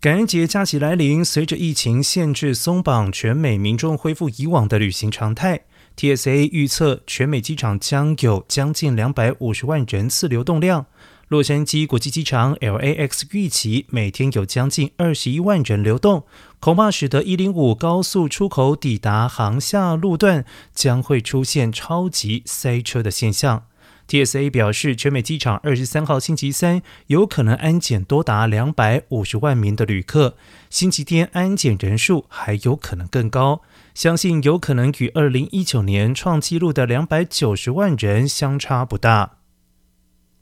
感恩节假期来临，随着疫情限制松绑，全美民众恢复以往的旅行常态。TSA 预测，全美机场将有将近两百五十万人次流动量。洛杉矶国际机场 LAX 预期每天有将近二十一万人流动，恐怕使得一零五高速出口抵达航厦路段将会出现超级塞车的现象。TSA 表示，全美机场二十三号星期三有可能安检多达两百五十万名的旅客，星期天安检人数还有可能更高，相信有可能与二零一九年创纪录的两百九十万人相差不大。